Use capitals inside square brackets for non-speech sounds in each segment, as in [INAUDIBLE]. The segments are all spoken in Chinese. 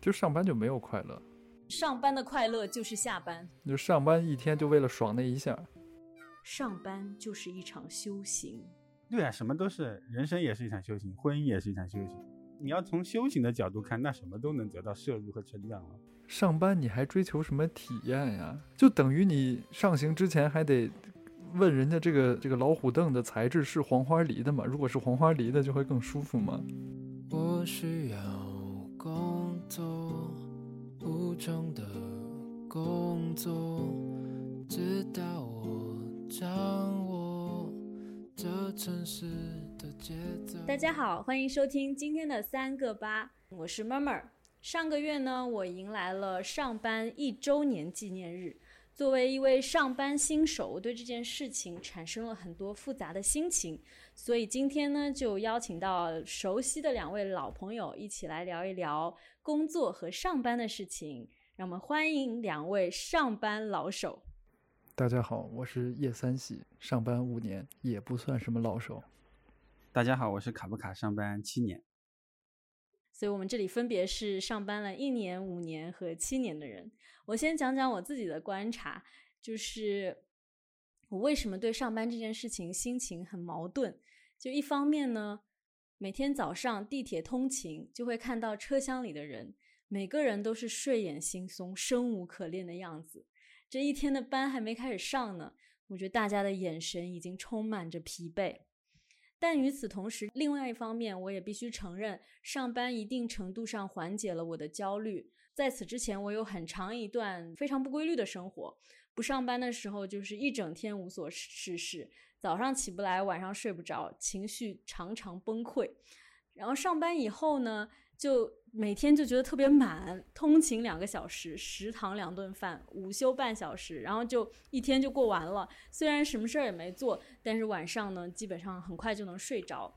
就上班就没有快乐，上班的快乐就是下班，就上班一天就为了爽那一下。上班就是一场修行。对啊，什么都是，人生也是一场修行，婚姻也是一场修行。你要从修行的角度看，那什么都能得到摄入和成长了。上班你还追求什么体验呀？就等于你上行之前还得问人家这个这个老虎凳的材质是黄花梨的吗？如果是黄花梨的，就会更舒服吗？我需要做，无中的工作，直到我掌握这城市的节奏。大家好，欢迎收听今天的三个八，我是 Murmur。上个月呢，我迎来了上班一周年纪念日。作为一位上班新手，我对这件事情产生了很多复杂的心情。所以今天呢，就邀请到熟悉的两位老朋友一起来聊一聊工作和上班的事情。让我们欢迎两位上班老手。大家好，我是叶三喜，上班五年也不算什么老手。大家好，我是卡布卡，上班七年。所以我们这里分别是上班了一年、五年和七年的人。我先讲讲我自己的观察，就是我为什么对上班这件事情心情很矛盾。就一方面呢，每天早上地铁通勤就会看到车厢里的人，每个人都是睡眼惺忪、生无可恋的样子。这一天的班还没开始上呢，我觉得大家的眼神已经充满着疲惫。但与此同时，另外一方面，我也必须承认，上班一定程度上缓解了我的焦虑。在此之前，我有很长一段非常不规律的生活，不上班的时候就是一整天无所事事，早上起不来，晚上睡不着，情绪常常崩溃。然后上班以后呢？就每天就觉得特别满，通勤两个小时，食堂两顿饭，午休半小时，然后就一天就过完了。虽然什么事儿也没做，但是晚上呢，基本上很快就能睡着。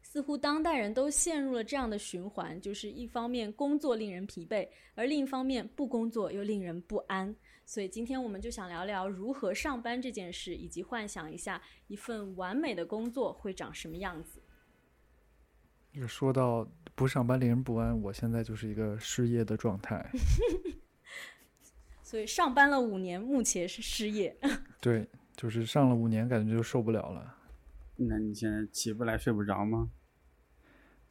似乎当代人都陷入了这样的循环，就是一方面工作令人疲惫，而另一方面不工作又令人不安。所以今天我们就想聊聊如何上班这件事，以及幻想一下一份完美的工作会长什么样子。说到不上班令人不安，我现在就是一个失业的状态。[LAUGHS] 所以上班了五年，目前是失业。[LAUGHS] 对，就是上了五年，感觉就受不了了。那你现在起不来，睡不着吗？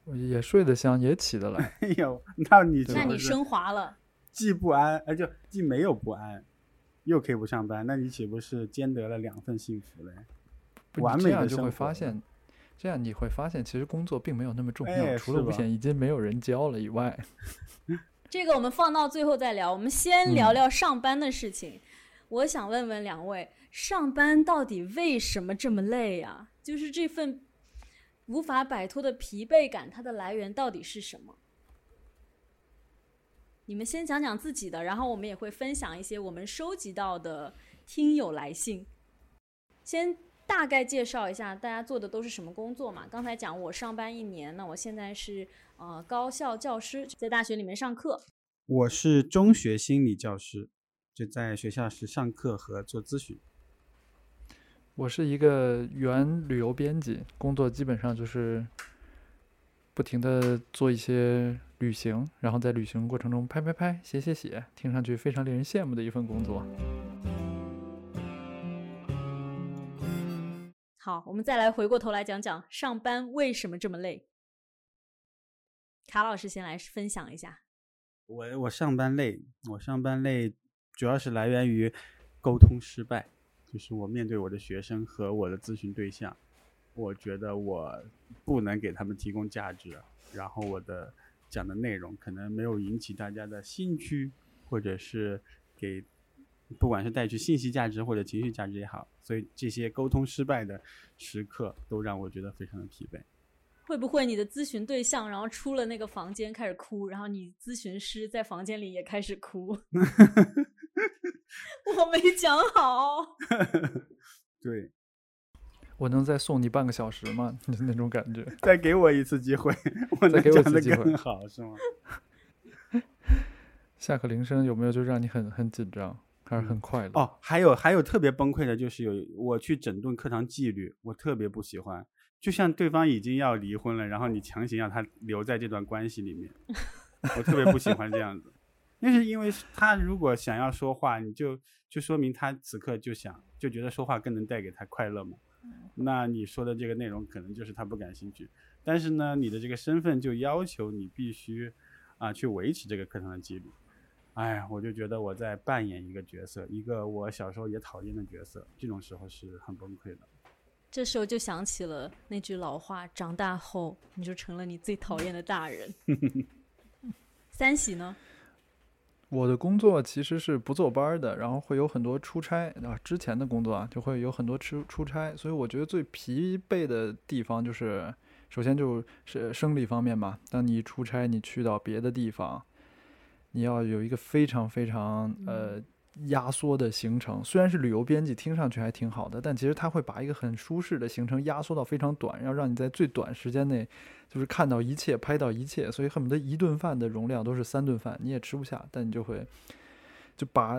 也睡得香，也起得来。[LAUGHS] 哎呦，那你那你升华了，既不安，哎，就既没有不安，又可以不上班，那你岂不是兼得了两份幸福嘞？完美的就会发现。这样你会发现，其实工作并没有那么重要，除了五险一金没有人交了以外。[LAUGHS] 这个我们放到最后再聊。我们先聊聊上班的事情。我想问问两位，上班到底为什么这么累呀？就是这份无法摆脱的疲惫感，它的来源到底是什么？你们先讲讲自己的，然后我们也会分享一些我们收集到的听友来信。先。大概介绍一下大家做的都是什么工作嘛？刚才讲我上班一年，那我现在是呃高校教师，在大学里面上课。我是中学心理教师，就在学校是上课和做咨询。我是一个原旅游编辑，工作基本上就是不停的做一些旅行，然后在旅行过程中拍拍拍、写写写，听上去非常令人羡慕的一份工作。好，我们再来回过头来讲讲上班为什么这么累。卡老师先来分享一下。我我上班累，我上班累，主要是来源于沟通失败，就是我面对我的学生和我的咨询对象，我觉得我不能给他们提供价值，然后我的讲的内容可能没有引起大家的兴趣，或者是给。不管是带去信息价值或者情绪价值也好，所以这些沟通失败的时刻都让我觉得非常的疲惫。会不会你的咨询对象然后出了那个房间开始哭，然后你咨询师在房间里也开始哭？[LAUGHS] 我没讲好。对，我能再送你半个小时吗？[LAUGHS] 那种感觉。[LAUGHS] 再给我一次机会，[LAUGHS] 我能讲的更好是吗？下课铃声有没有就让你很很紧张？还是很快乐哦，还有还有特别崩溃的，就是有我去整顿课堂纪律，我特别不喜欢。就像对方已经要离婚了，然后你强行让他留在这段关系里面，我特别不喜欢这样子。那是因为他如果想要说话，你就就说明他此刻就想就觉得说话更能带给他快乐嘛。那你说的这个内容可能就是他不感兴趣。但是呢，你的这个身份就要求你必须啊去维持这个课堂的纪律。哎呀，我就觉得我在扮演一个角色，一个我小时候也讨厌的角色，这种时候是很崩溃的。这时候就想起了那句老话：长大后你就成了你最讨厌的大人。[LAUGHS] 三喜呢？我的工作其实是不坐班的，然后会有很多出差啊。之前的工作啊，就会有很多出出差，所以我觉得最疲惫的地方就是，首先就是生理方面嘛。当你出差，你去到别的地方，你要有一个非常非常呃。压缩的行程虽然是旅游编辑，听上去还挺好的，但其实他会把一个很舒适的行程压缩到非常短，要让你在最短时间内就是看到一切、拍到一切，所以恨不得一顿饭的容量都是三顿饭，你也吃不下，但你就会就把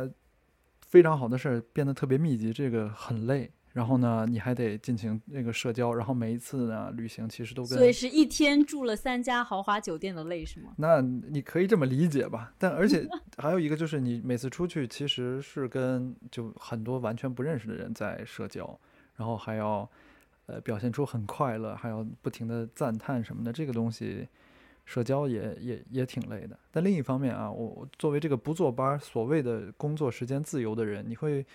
非常好的事儿变得特别密集，这个很累。然后呢，你还得进行那个社交，然后每一次呢旅行其实都跟所以是一天住了三家豪华酒店的累是吗？那你可以这么理解吧。但而且 [LAUGHS] 还有一个就是你每次出去其实是跟就很多完全不认识的人在社交，然后还要呃表现出很快乐，还要不停的赞叹什么的，这个东西社交也也也挺累的。但另一方面啊，我作为这个不坐班、所谓的工作时间自由的人，你会。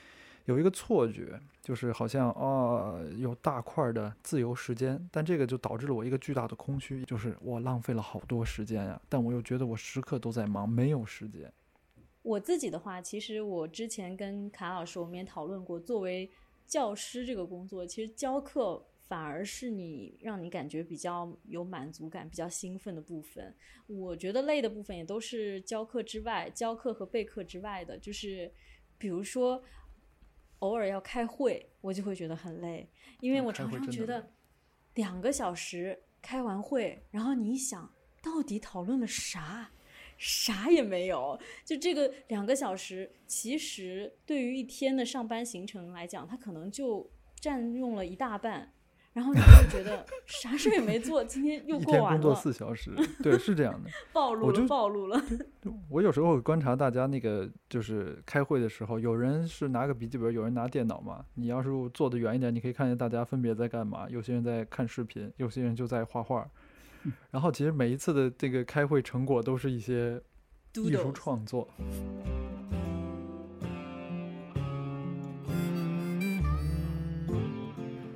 有一个错觉，就是好像啊有大块的自由时间，但这个就导致了我一个巨大的空虚，就是我浪费了好多时间呀，但我又觉得我时刻都在忙，没有时间。我自己的话，其实我之前跟卡老师我们也讨论过，作为教师这个工作，其实教课反而是你让你感觉比较有满足感、比较兴奋的部分。我觉得累的部分也都是教课之外，教课和备课之外的，就是比如说。偶尔要开会，我就会觉得很累，因为我常常觉得两个小时开完会，然后你一想到底讨论了啥，啥也没有。就这个两个小时，其实对于一天的上班行程来讲，它可能就占用了一大半。然后你就觉得啥事也没做，今天又过完了。一天工作四小时，对，是这样的。[LAUGHS] 暴露了，暴露了。我有时候观察大家那个，就是开会的时候，有人是拿个笔记本，有人拿电脑嘛。你要是坐得远一点，你可以看见大家分别在干嘛。有些人在看视频，有些人就在画画。然后其实每一次的这个开会成果都是一些艺术创作。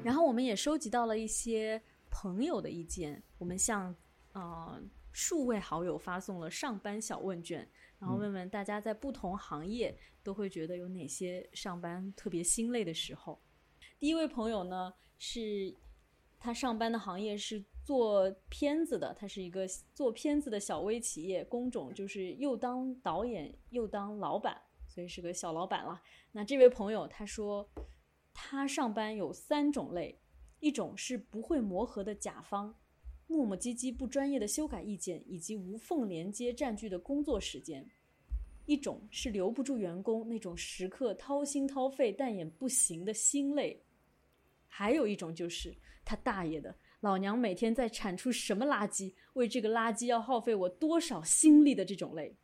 然后我们也收集到了一些朋友的意见，我们向呃数位好友发送了上班小问卷，然后问问大家在不同行业都会觉得有哪些上班特别心累的时候。第一位朋友呢是他上班的行业是做片子的，他是一个做片子的小微企业，工种就是又当导演又当老板，所以是个小老板了。那这位朋友他说。他上班有三种累，一种是不会磨合的甲方，磨磨唧唧、不专业的修改意见以及无缝连接占据的工作时间；一种是留不住员工那种时刻掏心掏肺但也不行的心累；还有一种就是他大爷的，老娘每天在产出什么垃圾，为这个垃圾要耗费我多少心力的这种累。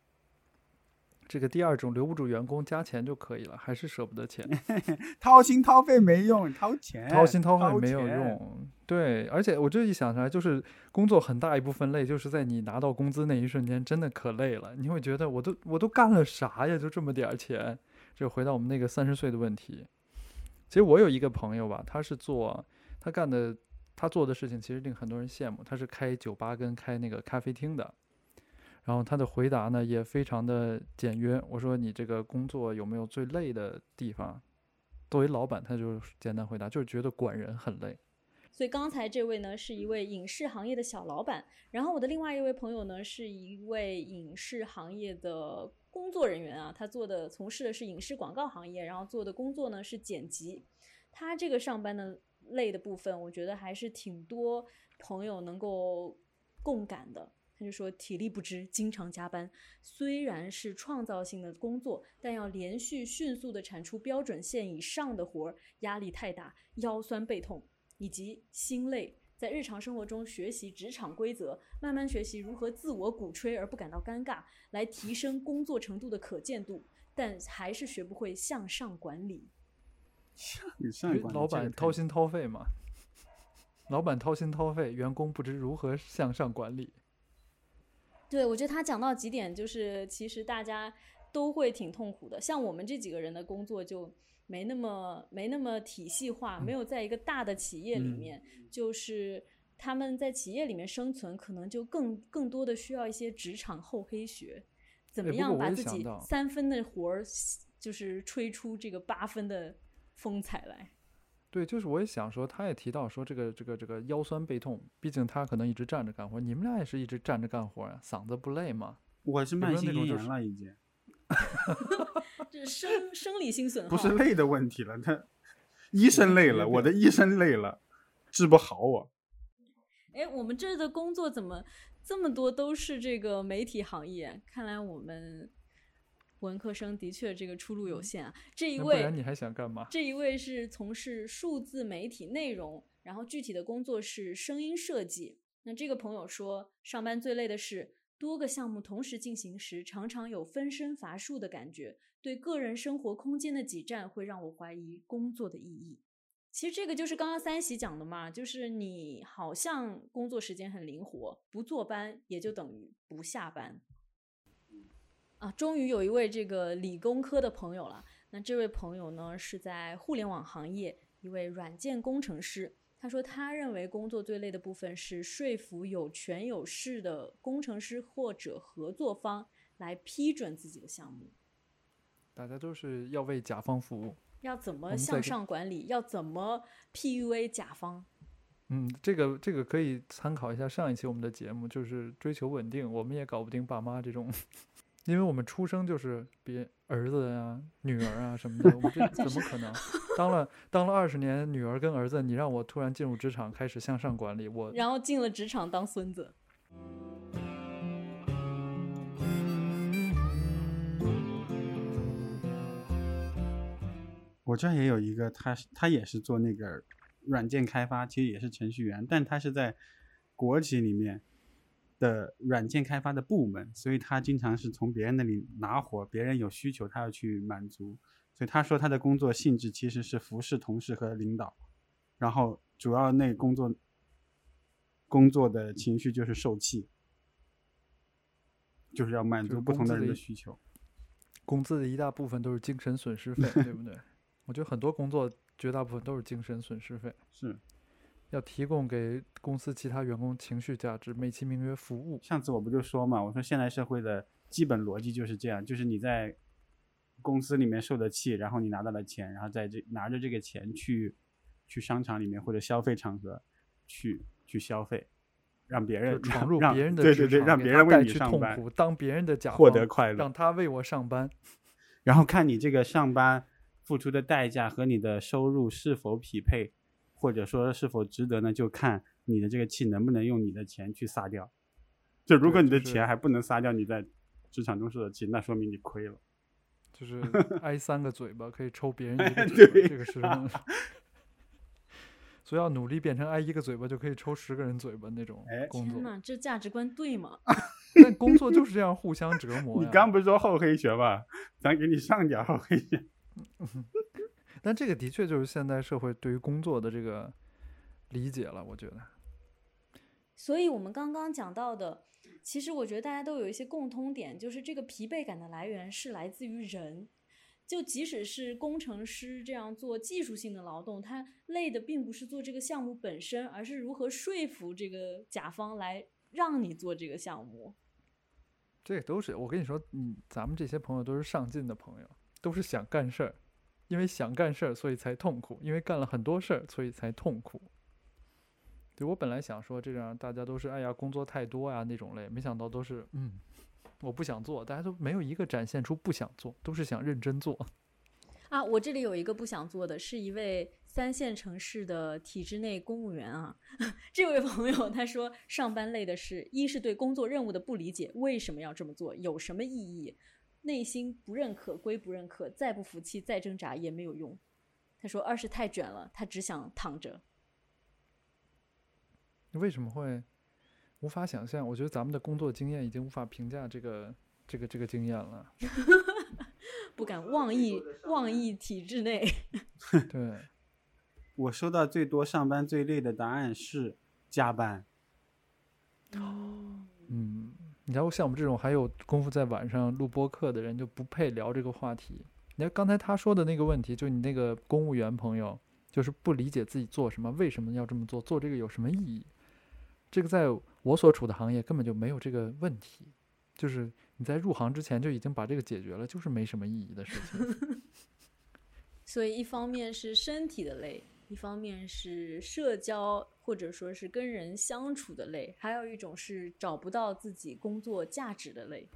这个第二种留不住员工，加钱就可以了，还是舍不得钱，[LAUGHS] 掏心掏肺没用，掏钱，掏心掏肺没有用。对，而且我这一想起来，就是工作很大一部分累，就是在你拿到工资那一瞬间，真的可累了。你会觉得我都我都干了啥呀？就这么点儿钱。就回到我们那个三十岁的问题。其实我有一个朋友吧，他是做他干的，他做的事情其实令很多人羡慕。他是开酒吧跟开那个咖啡厅的。然后他的回答呢也非常的简约。我说你这个工作有没有最累的地方？作为老板，他就简单回答，就是觉得管人很累。所以刚才这位呢是一位影视行业的小老板，然后我的另外一位朋友呢是一位影视行业的工作人员啊，他做的从事的是影视广告行业，然后做的工作呢是剪辑。他这个上班的累的部分，我觉得还是挺多朋友能够共感的。他就说体力不支，经常加班。虽然是创造性的工作，但要连续迅速的产出标准线以上的活儿，压力太大，腰酸背痛以及心累。在日常生活中学习职场规则，慢慢学习如何自我鼓吹而不感到尴尬，来提升工作程度的可见度，但还是学不会向上管理。[LAUGHS] 你上一关老板掏心掏肺嘛，老板掏心掏肺，员工不知如何向上管理。对，我觉得他讲到几点，就是其实大家都会挺痛苦的。像我们这几个人的工作就没那么没那么体系化，没有在一个大的企业里嗯面，就是他们在企业里面生存，可能就更更多的需要一些职场厚黑学，怎么样把自己三分的活儿，就是吹出这个八分的风采来。对，就是我也想说，他也提到说这个这个这个腰酸背痛，毕竟他可能一直站着干活，你们俩也是一直站着干活呀，嗓子不累吗？我是没有慢性咽那种就是炎了已经，[LAUGHS] [LAUGHS] 这是生生理性损耗，不是累的问题了，他医生累了，我的医生累了，治不好我。哎，我们这儿的工作怎么这么多都是这个媒体行业？看来我们文科生的确这个出路有限啊。这一那不位，然你还想干嘛？这一位是从事数字媒体内容，然后具体的工作是声音设计。那这个朋友说，上班最累的是多个项目同时进行时，常常有分身乏术的感觉，对个人生活空间的挤占会让我怀疑工作的意义。其实这个就是刚刚三喜讲的嘛，就是你好像工作时间很灵活，不坐班也就等于不下班。啊，终于有一位这个理工科的朋友了。那这位朋友呢，是在互联网行业一位软件工程师。他说，他认为工作最累的部分是说服有权有势的工程师或者合作方来批准自己的项目。大家都是要为甲方服务。要怎么向上管理？要怎么 PUA 甲方？嗯，这个这个可以参考一下上一期我们的节目，就是追求稳定，我们也搞不定爸妈这种，因为我们出生就是别儿子啊、女儿啊什么的，我们这 [LAUGHS] 怎么可能？当了当了二十年女儿跟儿子，你让我突然进入职场开始向上管理，我然后进了职场当孙子。我这也有一个，他他也是做那个软件开发，其实也是程序员，但他是在国企里面的软件开发的部门，所以他经常是从别人那里拿活，别人有需求他要去满足，所以他说他的工作性质其实是服侍同事和领导，然后主要那工作工作的情绪就是受气，就是要满足不同的人的需求。工资的一大部分都是精神损失费，对不对？[LAUGHS] 我觉得很多工作绝大部分都是精神损失费，是，要提供给公司其他员工情绪价值，美其名曰服务。上次我不就说嘛，我说现代社会的基本逻辑就是这样，就是你在公司里面受的气，然后你拿到了钱，然后在这拿着这个钱去去商场里面或者消费场合去去消费，让别人闯入让别人的对对对，让别人为你上班，去痛苦，当别人的甲获得快乐让，他为我上班。[LAUGHS] 然后看你这个上班付出的代价和你的收入是否匹配，或者说是否值得呢？就看你的这个气能不能用你的钱去撒掉。就如果你的钱还不能撒掉你在职场中受的气，那说明你亏了。就是挨三个嘴巴可以抽别人一个哎 [LAUGHS] 嘴这个是，[LAUGHS] 所以要努力变成挨一个嘴巴就可以抽十个人嘴巴那种哎工作。天呐，这价值观对吗？[LAUGHS] 但工作就是这样互相折磨你。刚不是说厚黑学吗？咱给你上点厚黑学。但这个的确就是现代社会对于工作的这个理解了，我觉得。所以我们刚刚讲到的，其实我觉得大家都有一些共通点，就是这个疲惫感的来源是来自于人。就即使是工程师这样做技术性的劳动，他累的并不是做这个项目本身，而是如何说服这个甲方来让你做这个项目。这都是我跟你说，嗯，咱们这些朋友都是上进的朋友，都是想干事儿，因为想干事儿，所以才痛苦；因为干了很多事儿，所以才痛苦。对我本来想说这样，大家都是哎呀工作太多呀那种类，没想到都是嗯，我不想做，大家都没有一个展现出不想做，都是想认真做。啊，我这里有一个不想做的，是一位三线城市的体制内公务员啊。[LAUGHS] 这位朋友他说，上班累的是，一是对工作任务的不理解，为什么要这么做，有什么意义，内心不认可归不认可，再不服气再挣扎也没有用。他说，二是太卷了，他只想躺着。为什么会无法想象？我觉得咱们的工作经验已经无法评价这个这个这个经验了。[LAUGHS] 不敢妄议妄议体制内。[LAUGHS] 对，我收到最多上班最累的答案是加班。哦嗯，你知道像我们这种还有功夫在晚上录播客的人，就不配聊这个话题。你看刚才他说的那个问题，就你那个公务员朋友，就是不理解自己做什么，为什么要这么做，做这个有什么意义？这个在我所处的行业根本就没有这个问题，就是你在入行之前就已经把这个解决了，就是没什么意义的事情。[LAUGHS] 所以一方面是身体的累，一方面是社交或者说是跟人相处的累，还有一种是找不到自己工作价值的累。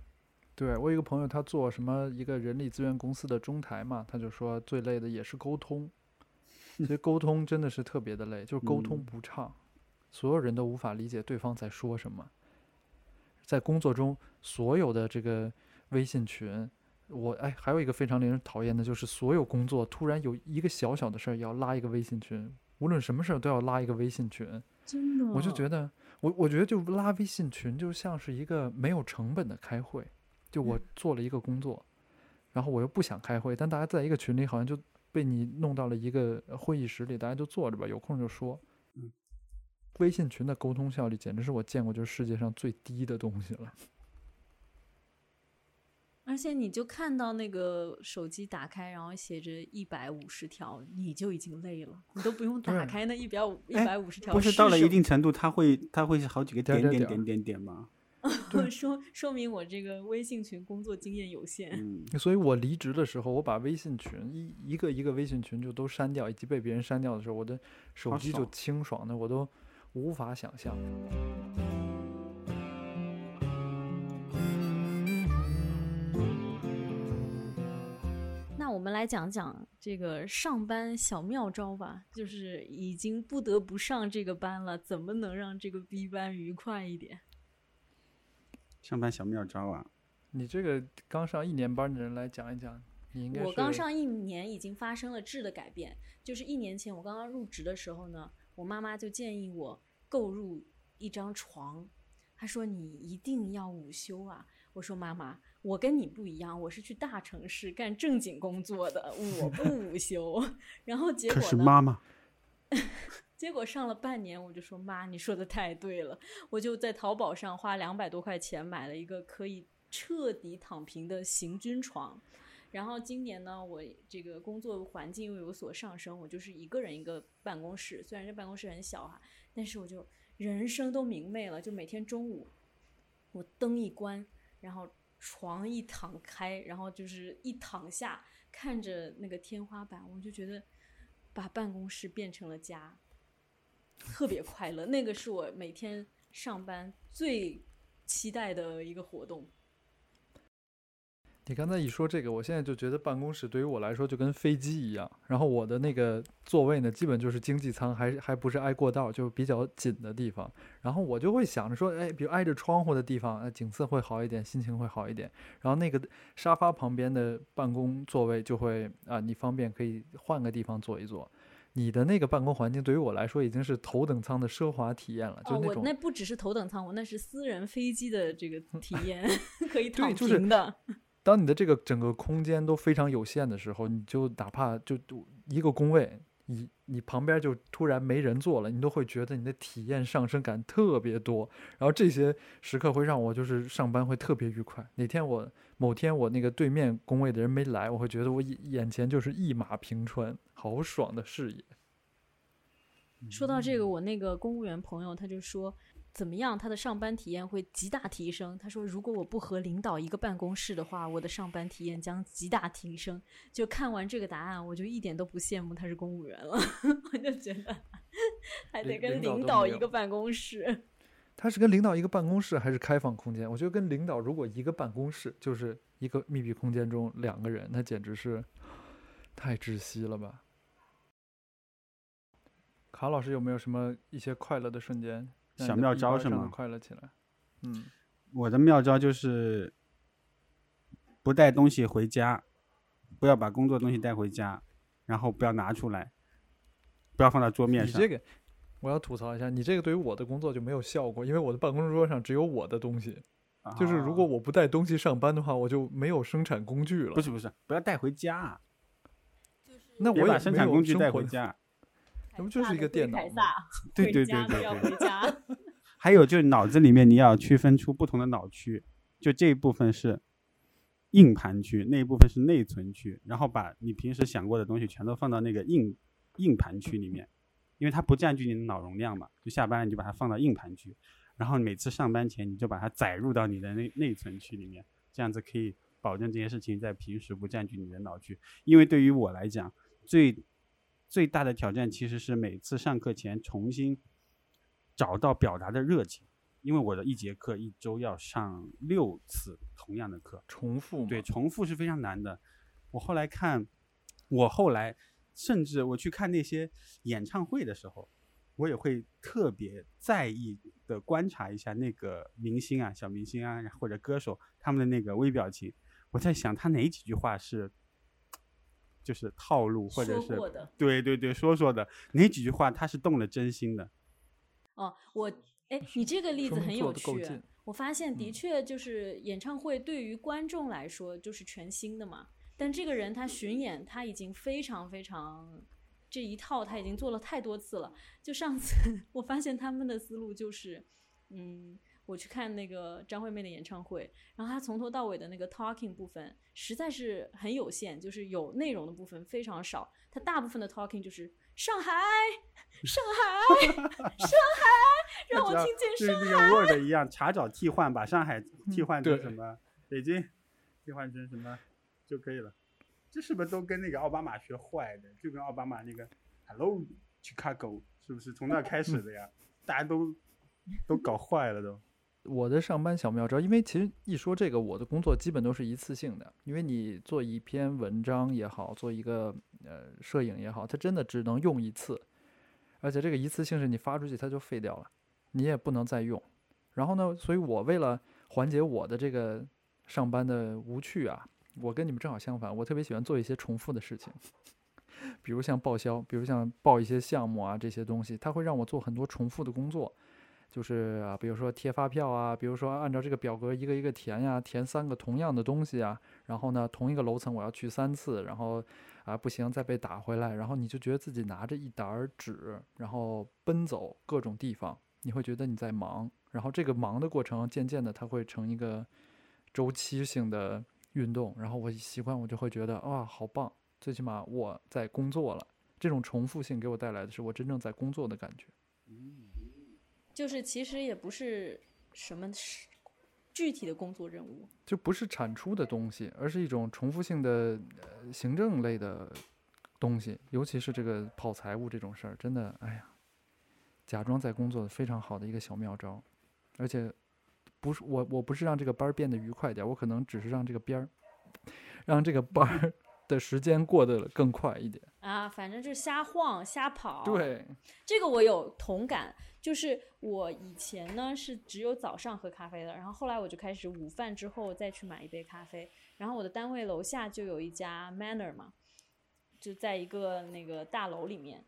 对我有一个朋友，他做什么一个人力资源公司的中台嘛，他就说最累的也是沟通，其实沟通真的是特别的累，就是沟通嗯不畅，所有人都无法理解对方在说什么。在工作中，所有的这个微信群，我哎，还有一个非常令人讨厌的就是，所有工作突然有一个小小的事儿要拉一个微信群，无论什么事儿都要拉一个微信群。真的，我就觉得，我我觉得就拉微信群就像是一个没有成本的开会，就我做了一个工作，然后我又不想开会，但大家在一个群里好像就被你弄到了一个呃会议室里，大家就坐着吧，有空就说。嗯微信群的沟通效率简直是我见过就是世界上最低的东西了。而且你就看到那个手机打开然后写着一百五十条你就已经累了你都不用打开那一百五一百五十条不是到了一定程度它会它会好几个点点点点点吗？[LAUGHS] 说说明我这个微信群工作经验有限。所以我离职的时候我把微信群一一个一个微信群就都删掉以及被别人删掉的时候我的手机就清爽的我都无法想象。那我们来讲讲这个上班小妙招吧，就是已经不得不上这个班了，怎么能让这个 B 班愉快一点？上班小妙招啊，你这个刚上一年班的人来讲一讲，你应该我刚上一年已经发生了质的改变，就是一年前我刚刚入职的时候呢，我妈妈就建议我购入一张床，她说你一定要午休啊。我说妈妈，我跟你不一样，我是去大城市干正经工作的，我不 [LAUGHS] 午休。然后结果呢？是妈妈，[LAUGHS] 结果上了半年，我就说妈，你说的太对了，我就在淘宝上花两百多块钱买了一个可以彻底躺平的行军床。然后今年呢，我这个工作环境又有所上升，我就是一个人一个办公室，虽然这办公室很小哈、但是我就人生都明媚了，就每天中午我灯一关，然后床一躺开，然后就是一躺下，看着那个天花板，我就觉得把办公室变成了家，特别快乐。那个是我每天上班最期待的一个活动。你刚才一说这个，我现在就觉得办公室对于我来说就跟飞机一样，然后我的那个座位呢，基本就是经济舱，还还不是挨过道，就比较紧的地方。然后我就会想着说，哎，比如挨着窗户的地方，呃，景色会好一点，心情会好一点。然后那个沙发旁边的办公座位就会啊，你方便可以换个地方坐一坐。你的那个办公环境对于我来说已经是头等舱的奢华体验了，就哦，我那种那不只是头等舱，我那是私人飞机的这个体验，[LAUGHS] 可以躺对就是平的。当你的这个整个空间都非常有限的时候，你就哪怕就一个工位，你你旁边就突然没人坐了，你都会觉得你的体验上升感特别多。然后这些时刻会让我就是上班会特别愉快。哪天我某天我那个对面工位的人没来，我会觉得我眼眼前就是一马平川，好爽的视野。说到这个，我那个公务员朋友他就说，怎么样，他的上班体验会极大提升。他说，如果我不和领导一个办公室的话，我的上班体验将极大提升。就看完这个答案，我就一点都不羡慕他是公务员了，[LAUGHS] 我就觉得还得跟领领导一个办公室。他是跟领导一个办公室还是开放空间？我觉得跟领导如果一个办公室，就是一个密闭空间中两个人，那简直是太窒息了吧！卡老师有没有什么一些快乐的瞬间？让小妙招是吗快乐起来。嗯，我的妙招就是不带东西回家，不要把工作东西带回家，然后不要拿出来，不要放到桌面上。你这个，我要吐槽一下，你这个对于我的工作就没有效果，因为我的办公桌上只有我的东西。就是如果啊我不带东西上班的话，我就没有生产工具了。不是不是，不要带回家啊，那我也别把生产工具带回家。那不就是一个电脑对对对对对。[LAUGHS] 还有就是脑子里面你要区分出不同的脑区，就这一部分是硬盘区，那一部分是内存区，然后把你平时想过的东西全都放到那个硬硬盘区里面，因为它不占据你的脑容量嘛，就下班了你就把它放到硬盘区，然后每次上班前你就把它载入到你的内内存区里面，这样子可以保证这件事情在平时不占据你的脑区。因为对于我来讲，最最大的挑战其实是每次上课前重新找到表达的热情，因为我的一节课一周要上六次同样的课，重复？对，重复是非常难的。我后来看，我后来甚至我去看那些演唱会的时候，我也会特别在意的观察一下那个明星啊、小明星啊或者歌手他们的那个微表情。我在想，他哪几句话是就是套路，或者是说过的对对对说说的哪几句话他是动了真心的。哦，我哎，你这个例子很有趣。我发现的嗯确就是演唱会对于观众来说就是全新的嘛，但这个人他巡演他已经非常非常这一套他已经做了太多次了。就上次 [LAUGHS] 我发现他们的思路就是，嗯，我去看那个张惠妹的演唱会，然后她从头到尾的那个 talking 部分实在是很有限，就是有内容的部分非常少。她大部分的 talking 就是上海，上海，上海，[LAUGHS] 让我听见就是上那个 Word 一样，查找替换，把上海替嗯换成什么？北京替换成什么就可以了。这是不是都跟那个奥巴马学坏的？就跟奥巴马那个 Hello Chicago 是不是从那开始的呀？大家都都搞坏了都。我的上班小妙招，因为其实一说这个，我的工作基本都是一次性的，因为你做一篇文章也好，做一个呃摄影也好，它真的只能用一次，而且这个一次性是你发出去它就废掉了，你也不能再用。然后呢，所以我为了缓解我的这个上班的无趣啊，我跟你们正好相反，我特别喜欢做一些重复的事情，比如像报销，比如像报一些项目啊这些东西，它会让我做很多重复的工作。就是啊，比如说贴发票啊，比如说按照这个表格一个一个填呀，填三个同样的东西啊，然后呢，同一个楼层我要去三次，然后啊不行再被打回来，然后你就觉得自己拿着一沓纸，然后奔走各种地方，你会觉得你在忙，然后这个忙的过程渐渐的它会成一个周期性的运动，然后我一习惯我就会觉得哇好棒，最起码我在工作了，这种重复性给我带来的是我真正在工作的感觉。嗯就是其实也不是什么是具体的工作任务，就不是产出的东西，而是一种重复性的呃行政类的东西，尤其是这个跑财务这种事儿，真的，哎呀，假装在工作非常好的一个小妙招，而且不是我，我不是让这个班儿变得愉快点儿，我可能只是让这个边儿，[LAUGHS] 让这个班儿的时间过得更快一点。啊，反正就是瞎晃瞎跑。，对，这个我有同感。就是我以前呢是只有早上喝咖啡的，然后后来我就开始午饭之后再去买一杯咖啡。然后我的单位楼下就有一家 Manner 嘛，就在一个那个大楼里面，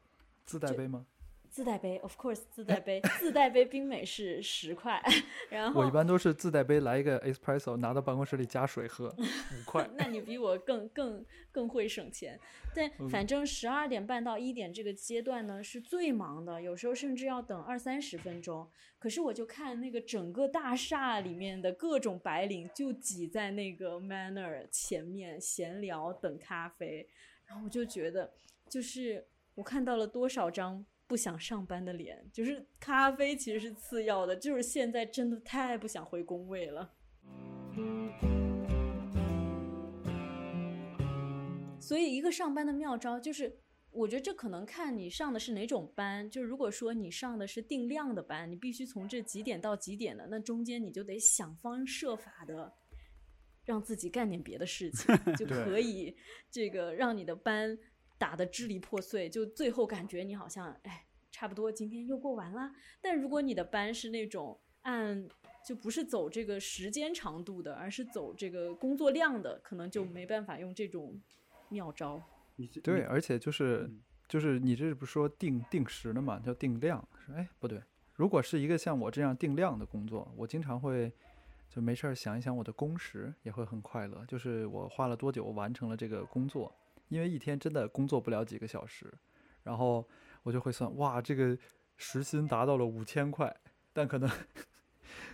自带杯吗？自带杯，of course 自带杯，自带杯冰美式十块，然后我一般都是自带杯来一个 espresso，拿到办公室里加水喝，五 [LAUGHS] 块。那你比我更更更会省钱。但嗯反正十二点半到一点这个阶段呢是最忙的，有时候甚至要等二三十分钟。可是我就看那个整个大厦里面的各种白领就挤在那个 Manner 前面闲聊等咖啡，然后我就觉得，就是我看到了多少张。不想上班的脸，就是咖啡其实是次要的，就是现在真的太不想回工位了。所以，一个上班的妙招就是，我觉得这可能看你上的是哪种班。就如果说你上的是定量的班，你必须从这几点到几点的，那中间你就得想方设法的让自己干点别的事情，[LAUGHS] 就可以这个让你的班打得支离破碎，就最后感觉你好像哎，差不多今天又过完啦。但如果你的班是那种按就不是走这个时间长度的，而是走这个工作量的，可能就没办法用这种妙招。对，而且就是嗯就是你这不是说定定时的嘛，叫定量？是哎，不对，如果是一个像我这样定量的工作，我经常会就没事儿想一想我的工时，也会很快乐。就是我花了多久完成了这个工作，因为一天真的工作不了几个小时，然后我就会算，哇，这个时薪达到了五千块，但可能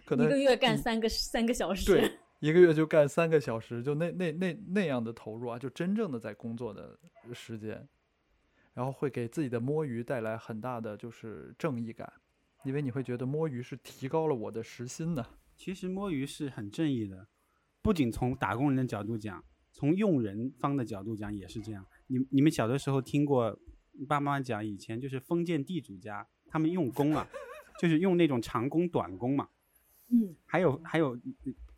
可能一个月干三个三个小时，对，一个月就干三个小时，就那那那那样的投入啊，就真正的在工作的时间。然后会给自己的摸鱼带来很大的就是正义感，因为你会觉得摸鱼是提高了我的时薪的。其实摸鱼是很正义的，不仅从打工人的角度讲，从用人方的角度讲也是这样。你你们小的时候听过爸妈讲，以前就是封建地主家他们用工啊，就是用那种长工短工嘛。嗯，还有还有，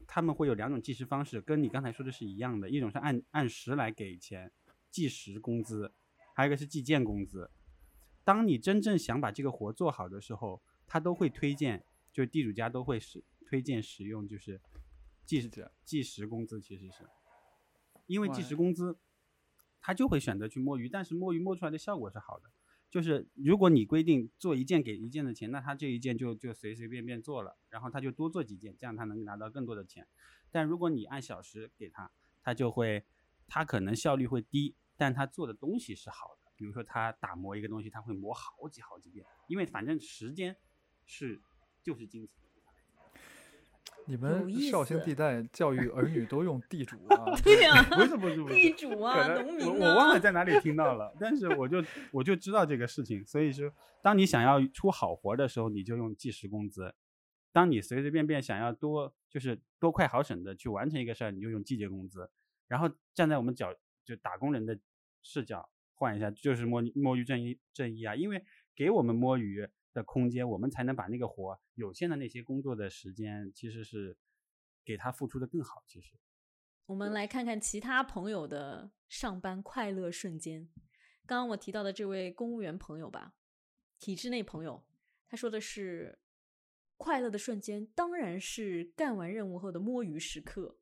他们会有两种计时方式，跟你刚才说的是一样的，一种是按按时来给钱，计时工资。还有一个是计件工资。当你真正想把这个活做好的时候，他都会推荐，就是地主家都会使推荐使用，就是计时计时工资。其实是因为计时工资，他就会选择去摸鱼，但是摸鱼摸出来的效果是好的。就是如果你规定做一件给一件的钱，那他这一件就就随随便便做了，然后他就多做几件，这样他能拿到更多的钱。但如果你按小时给他，他就会他可能效率会低。但他做的东西是好的，比如说他打磨一个东西，他会磨好几好几遍，因为反正时间是就是金钱。你们绍兴地带 [LAUGHS] 教育儿女都用地主啊？[LAUGHS] 对呀，不是不是不是地主啊，农民啊。我我忘了在哪里听到了，但是我就我就知道这个事情，所以说，当你想要出好活的时候，你就用计时工资；当你随随便便想要多就是多快好省的去完成一个事儿，你就用季节工资。然后站在我们角就打工人的。视角换一下，就是摸摸鱼正义正义啊！因为给我们摸鱼的空间，我们才能把那个活有限的那些工作的时间，其实是给他付出的更好。其实，我们来看看其他朋友的上班快乐瞬间。刚刚我提到的这位公务员朋友吧，体制内朋友，他说的是快乐的瞬间，当然是干完任务后的摸鱼时刻。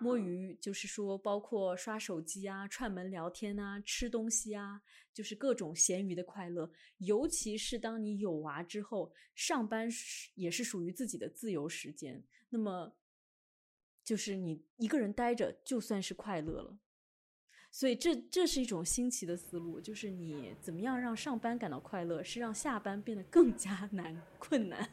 摸鱼就是说，包括刷手机啊、串门聊天啊、吃东西啊，就是各种闲鱼的快乐。尤其是当你有娃之后，上班也是属于自己的自由时间。那么，就是你一个人待着，就算是快乐了。所以，这这是一种新奇的思路，就是你怎么样让上班感到快乐，是让下班变得更加 [LAUGHS] 难困难。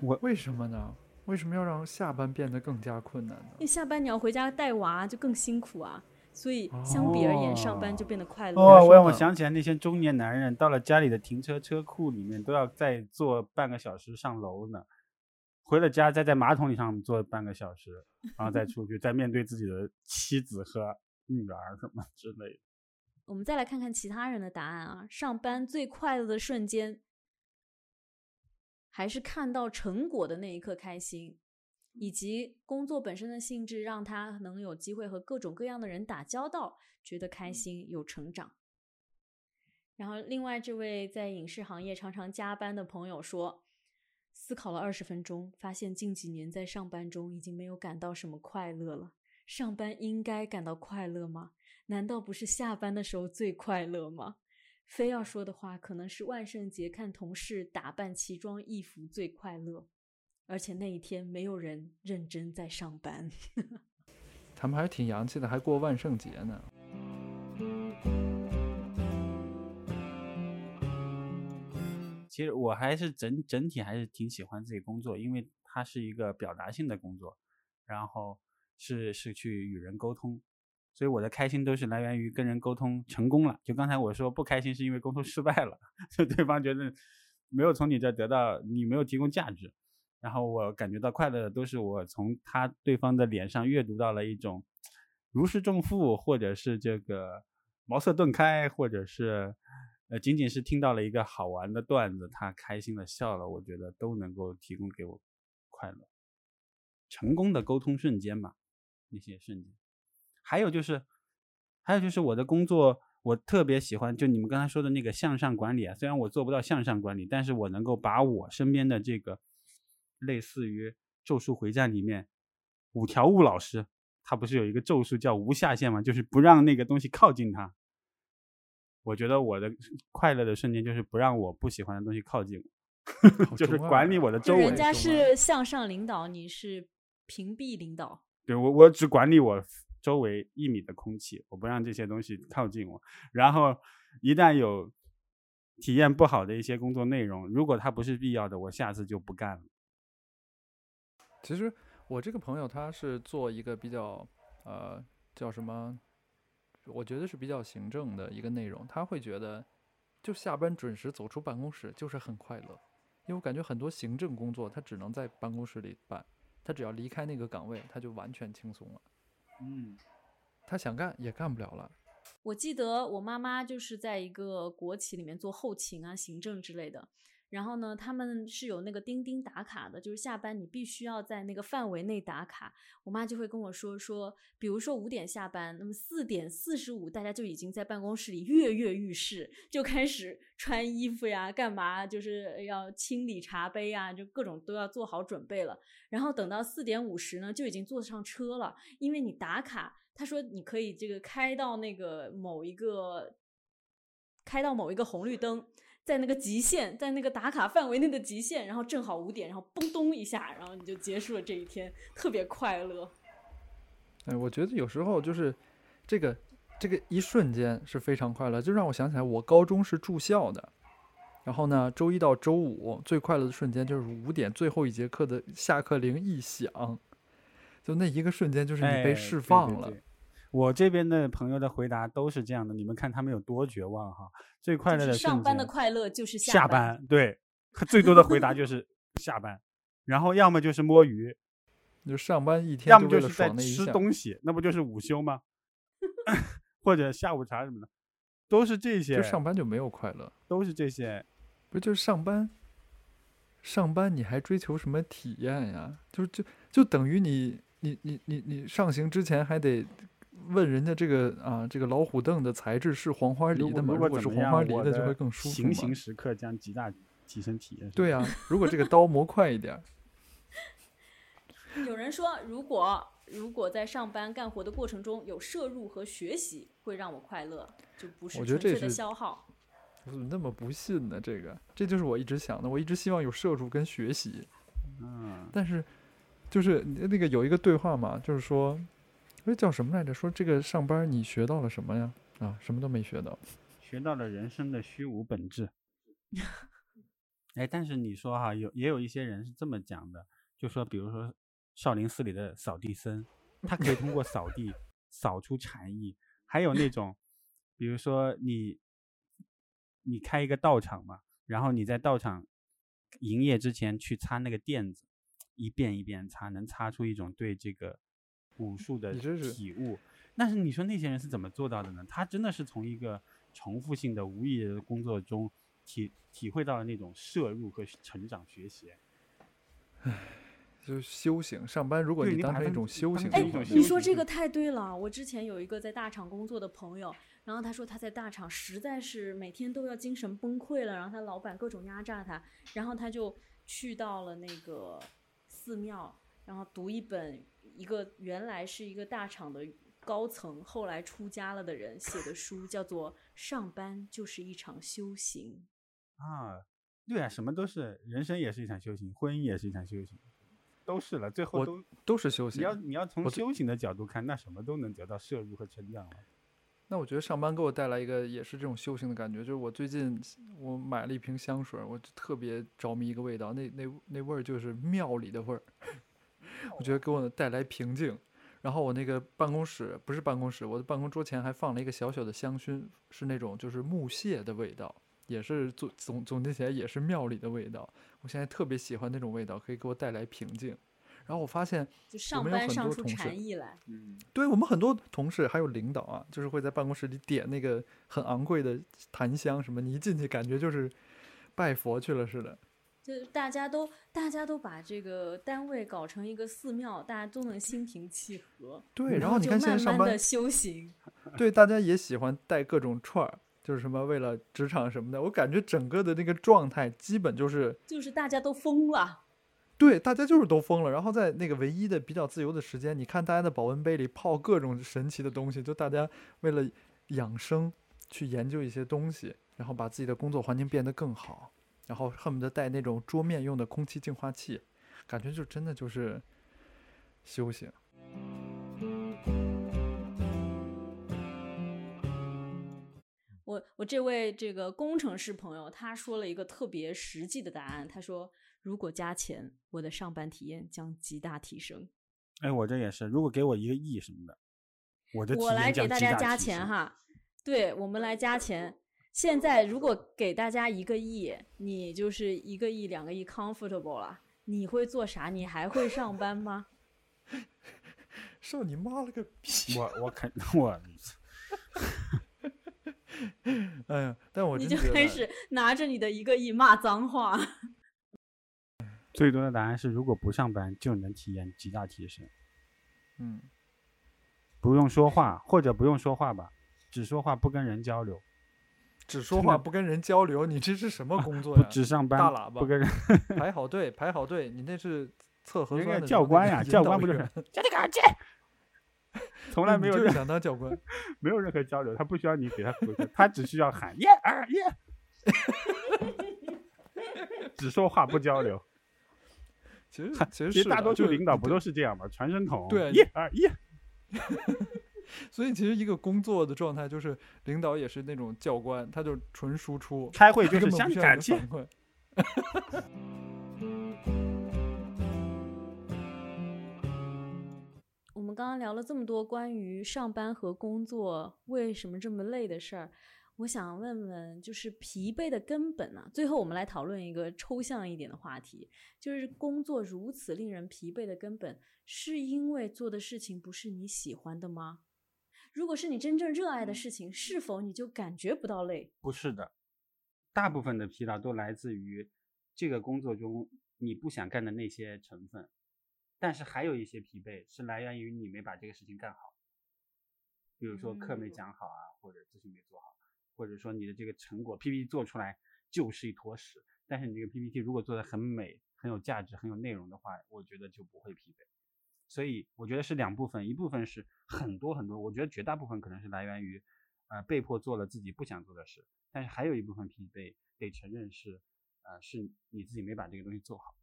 我为什么呢？为什么要让下班变得更加困难呢？因为下班你要回家带娃，就更辛苦啊。所以相比而言，上班就变得快乐。哦，我让我想起来那些中年男人，到了家里的停车车库里面，都要再坐半个小时上楼呢。回了家，再在马桶里上坐半个小时，然后再出去，再面对自己的妻子和女儿什么之类的。[LAUGHS] 我们再来看看其他人的答案啊！上班最快乐的瞬间。还是看到成果的那一刻开心，以及工作本身的性质让他能有机会和各种各样的人打交道，觉得开心有成长。然后，另外这位在影视行业常常加班的朋友说，思考了二十分钟，发现近几年在上班中已经没有感到什么快乐了。上班应该感到快乐吗？难道不是下班的时候最快乐吗？非要说的话，可能是万圣节看同事打扮奇装异服最快乐，而且那一天没有人认真在上班。[LAUGHS] 他们还是挺洋气的，还过万圣节呢。其实我还是整整体还是挺喜欢自己工作，因为它是一个表达性的工作，然后是是去与人沟通。所以我的开心都是来源于跟人沟通成功了。就刚才我说不开心是因为沟通失败了，[LAUGHS] 就对方觉得没有从你这得到，你没有提供价值。然后我感觉到快乐的都是我从他对方的脸上阅读到了一种如释重负，或者是这个茅塞顿开，或者是呃仅仅是听到了一个好玩的段子，他开心的笑了，我觉得都能够提供给我快乐。成功的沟通瞬间嘛，那些瞬间。还有就是，还有就是我的工作，我特别喜欢，就你们刚才说的那个向上管理啊。虽然我做不到向上管理，但是我能够把我身边的这个，类似于《咒术回战》里面五条悟老师，他不是有一个咒术叫无下限吗？就是不让那个东西靠近他。我觉得我的快乐的瞬间就是不让我不喜欢的东西靠近我，就是管理我的周围。人家是向上领导，你是屏蔽领导。对我，我只管理我周围一米的空气，我不让这些东西靠近我。然后一旦有体验不好的一些工作内容，如果它不是必要的，我下次就不干了。其实我这个朋友他是做一个比较呃叫什么，我觉得是比较行政的一个内容，他会觉得就下班准时走出办公室就是很快乐，因为我感觉很多行政工作他只能在办公室里办，他只要离开那个岗位他就完全轻松了，嗯，他想干也干不了了。我记得我妈妈就是在一个国企里面做后勤啊、行政之类的。然后呢，他们是有那个钉钉打卡的，就是下班你必须要在那个范围内打卡。我妈就会跟我说说，比如说五点下班，那么四点四十五大家就已经在办公室里跃跃欲试，就开始穿衣服呀，干嘛，就是要清理茶杯啊，就各种都要做好准备了。然后等到四点五十呢，就已经坐上车了，因为你打卡。他说：“你可以这个开到那个某一个，开到某一个红绿灯，在那个极限，在那个打卡范围内的极限，然后正好五点，然后嘣咚一下，然后你就结束了这一天，特别快乐。哎，我觉得有时候就是这个这个一瞬间是非常快乐，就让我想起来我高中是住校的，然后呢，周一到周五最快乐的瞬间就是五点最后一节课的下课铃一响，就那一个瞬间就是你被哎释放了。对对我这边的朋友的回答都是这样的，你们看他们有多绝望哈！最快乐就是的上班的快乐就是下班。班，对，最多的回答就 [LAUGHS] 是下班，然后要么就是摸鱼，就上班一天要么就是在吃。东西，那不就是午休吗？[LAUGHS] 或者下午茶什么的，都是这些就，上班就没有快乐，都是这些。不就是上班？上班你还追求什么体验呀？就就就等于你你你你你上行之前还得问人家这个啊这个老虎凳的材质是黄花梨的吗？如果如果果是黄花梨的就会更舒服嘛。行刑时刻将极大提升体验。对啊、如果这个刀磨快一点儿，[LAUGHS] 有人说，如果如果在上班干活的过程中有摄入和学习，会让我快乐，就不是我觉得这是纯粹的消耗。我怎么那么不信呢？这个这就是我一直想的，我一直希望有摄入跟学习，嗯，但是就是那个有一个对话嘛，就是说，那叫什么来着？说这个上班你学到了什么呀？啊，什么都没学到。学到了人生的虚无本质。[LAUGHS] 哎，但是你说哈，有也有一些人是这么讲的，就说比如说少林寺里的扫地僧，他可以通过扫地 [LAUGHS] 扫出禅意；还有那种，比如说你你开一个道场嘛，然后你在道场营业之前去擦那个垫子，一遍一遍擦，能擦出一种对这个武术的体悟。但是你说那些人是怎么做到的呢？他真的是从一个重复性的无意义的工作中体体会到了那种摄入和成长学习。唉就是修行，上班如果你当成一种修行哎你说这个太对了。我之前有一个在大厂工作的朋友，然后他说他在大厂实在是每天都要精神崩溃了，然后他老板各种压榨他，然后他就去到了那个寺庙，然后读一本一个原来是一个大厂的高层，后来出家了的人写的书，叫做《上班就是一场修行》。啊，对啊，什么都是，人生也是一场修行，婚姻也是一场修行，都是了。最后我都都是修行。你要你要从修行的角度看，那什么都能得到摄入和成长了。那我觉得上班给我带来一个也是这种修行的感觉，就是我最近我买了一瓶香水，我就特别着迷一个味道，那那那味儿就是庙里的味儿，我觉得给我带来平静。然后我那个办公室不是办公室，我的办公桌前还放了一个小小的香薰，是那种就是木屑的味道，也是总总总结起来也是庙里的味道。我现在特别喜欢那种味道，可以给我带来平静。然后我发现就上们有很班上出多同事禅意来，嗯，对我们很多同事还有领导啊，就是会在办公室里点那个很昂贵的檀香什么，你一进去感觉就是拜佛去了似的。就大家都大家都把这个单位搞成一个寺庙，大家都能心平气和。对，然后你看现在慢上班慢的，修行，[LAUGHS] 对大家也喜欢带各种串儿，就是什么为了职场什么的，我感觉整个的那个状态基本就是就是大家都疯了。对，大家就是都疯了。然后在那个唯一的比较自由的时间，你看大家的保温杯里泡各种神奇的东西，就大家为了养生去研究一些东西，然后把自己的工作环境变得更好，然后恨不得带那种桌面用的空气净化器，感觉就真的就是修行。我我这位这个工程师朋友，他说了一个特别实际的答案。他说：“如果加钱，我的上班体验将极大提升。哎，我这也是，如果给我一个亿什么的，我的体我来验将极给大家加。钱哈，对我们来加钱。现在如果给大家一个亿，你就是一个亿、两个亿 comfortable 了，你会做啥？你还会上班吗？[LAUGHS] 上你妈了个逼！我我肯 [LAUGHS] 我 [LAUGHS] 哎呀，但我你真觉得就开始拿着你的一个亿骂脏话。最多的答案是，如果不上班就能体验极大提升，嗯，不用说话或者不用说话吧，只说话不跟人交流，只说话不跟人交流，你这是什么工作不呀？只上班大喇叭不跟人。排好队，排好队，你那是测核酸的教官呀，教官不就是叫你赶紧，[LAUGHS] 从来没有想当教官。[LAUGHS] 没有任何交流，他不需要你给他回馈，他只需要喊耶二耶，[LAUGHS] 只说话不交流。其实其实大多数领导不都是这样吗？传声筒，对耶二耶，所以其实一个工作的状态就是领导也是那种教官，他就纯输出，开会就是不需要向你感谢。你的反馈。[LAUGHS] 我们刚刚聊了这么多关于上班和工作为什么这么累的事儿，我想问问，就是疲惫的根本呢、最后我们来讨论一个抽象一点的话题，就是工作如此令人疲惫的根本，是因为做的事情不是你喜欢的吗？如果是你真正热爱的事情，是否你就感觉不到累？不是的，大部分的疲劳都来自于这个工作中你不想干的那些成分，但是还有一些疲惫是来源于你没把这个事情干好，比如说课没嗯讲好啊，或者咨询没做好，或者说你的这个成果 PPT 做出来就是一坨屎，但是你这个 PPT 如果做的很美、很有价值、很有内容的话，我觉得就不会疲惫。所以我觉得是两部分，一部分是很多很多，我觉得绝大部分可能是来源于，呃，被迫做了自己不想做的事，但是还有一部分疲惫被承认是，呃，是你自己没把这个东西做好。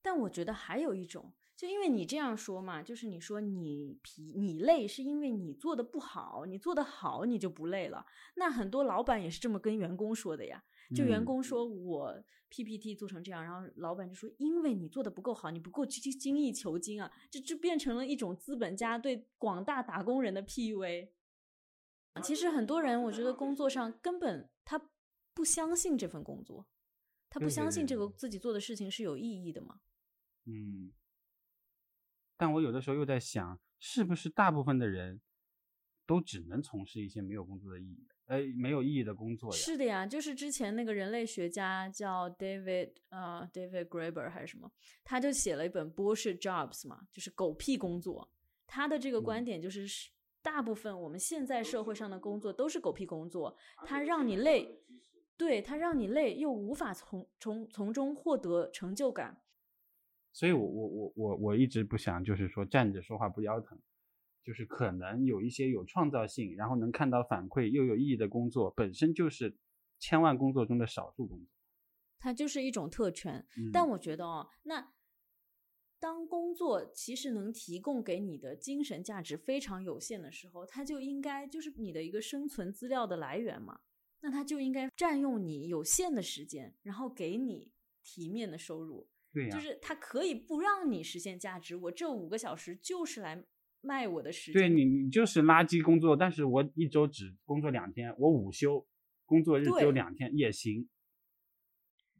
但我觉得还有一种，就因为你这样说嘛，就是你说你疲你累，是因为你做的不好，你做的好你就不累了。那很多老板也是这么跟员工说的呀，就员嗯工说我 PPT 做成这样，然后老板就说因为你做的不够好，你不够精精益求精啊，这就变成了一种资本家对广大打工人的 PUA。其实很多人，我觉得工作上根本他不相信这份工作，他不相信这个自己做的事情是有意义的嘛。嗯，但我有的时候又在想，是不是大部分的人都只能从事一些没有工作的意义，呃，没有意义的工作呀？是的呀，就是之前那个人类学家叫 David 呃 David Graeber 还是什么，他就写了一本 Bullshit Jobs 嘛，就是狗屁工作。他的这个观嗯点就是是，大部分我们现在社会上的工作都是狗屁工作，它让你累，对，它让你累，又无法从从从中获得成就感。所以我我我我我一直不想，就是说站着说话不腰疼，就是可能有一些有创造性，然后能看到反馈又有意义的工作，本身就是千万工作中的少数工作。它就是一种特权。嗯但我觉得哦，那当工作其实能提供给你的精神价值非常有限的时候，它就应该就是你的一个生存资料的来源嘛。那它就应该占用你有限的时间，然后给你体面的收入。对呀、就是他可以不让你实现价值，我这五个小时就是来卖我的时间。对你你就是垃圾工作，但是我一周只工作两天，我午休工作日只有两天也行。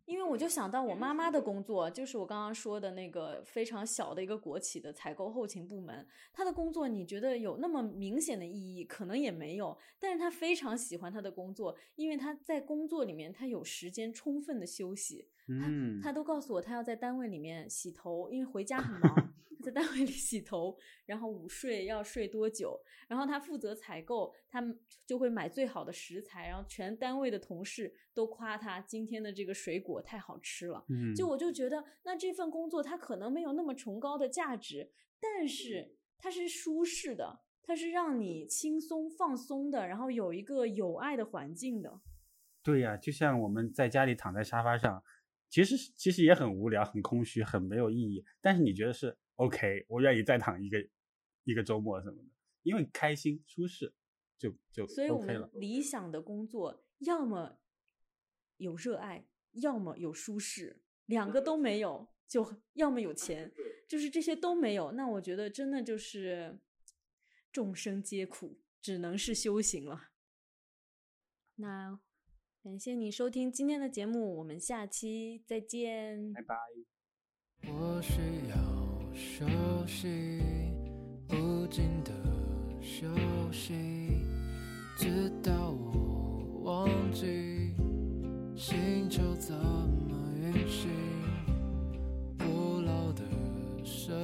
因为我就想到我妈妈的工作，就是我刚刚说的那个非常小的一个国企的采购后勤部门。她的工作你觉得有那么明显的意义？可能也没有，但是她非常喜欢她的工作，因为她在工作里面她有时间充分的休息。嗯，她都告诉我，她要在单位里面洗头，因为回家很忙，[LAUGHS] 她在单位里洗头，然后午睡要睡多久，然后他负责采购，他们就会买最好的食材，然后全单位的同事都夸他今天的这个水果太好吃了。嗯就我就觉得，那这份工作它可能没有那么崇高的价值，但是它是舒适的，它是让你轻松放松的，然后有一个有爱的环境的。对呀、就像我们在家里躺在沙发上，其实其实也很无聊、很空虚、很没有意义。但是你觉得是 OK，我愿意再躺一个一个周末什么的，因为开心舒适，就就所以我们。理想的工作，要么有热爱，要么有舒适，两个都没有，就要么有钱，就是这些都没有，那我觉得真的就是众生皆苦，只能是修行了。那感谢你收听今天的节目，我们下期再见。拜拜。我需要休息，无尽的休息，直到我忘记星球怎么运行。古老的神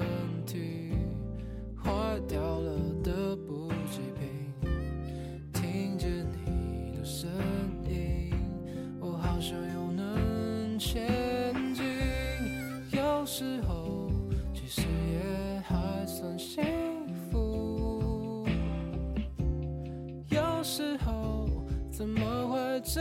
怎么会这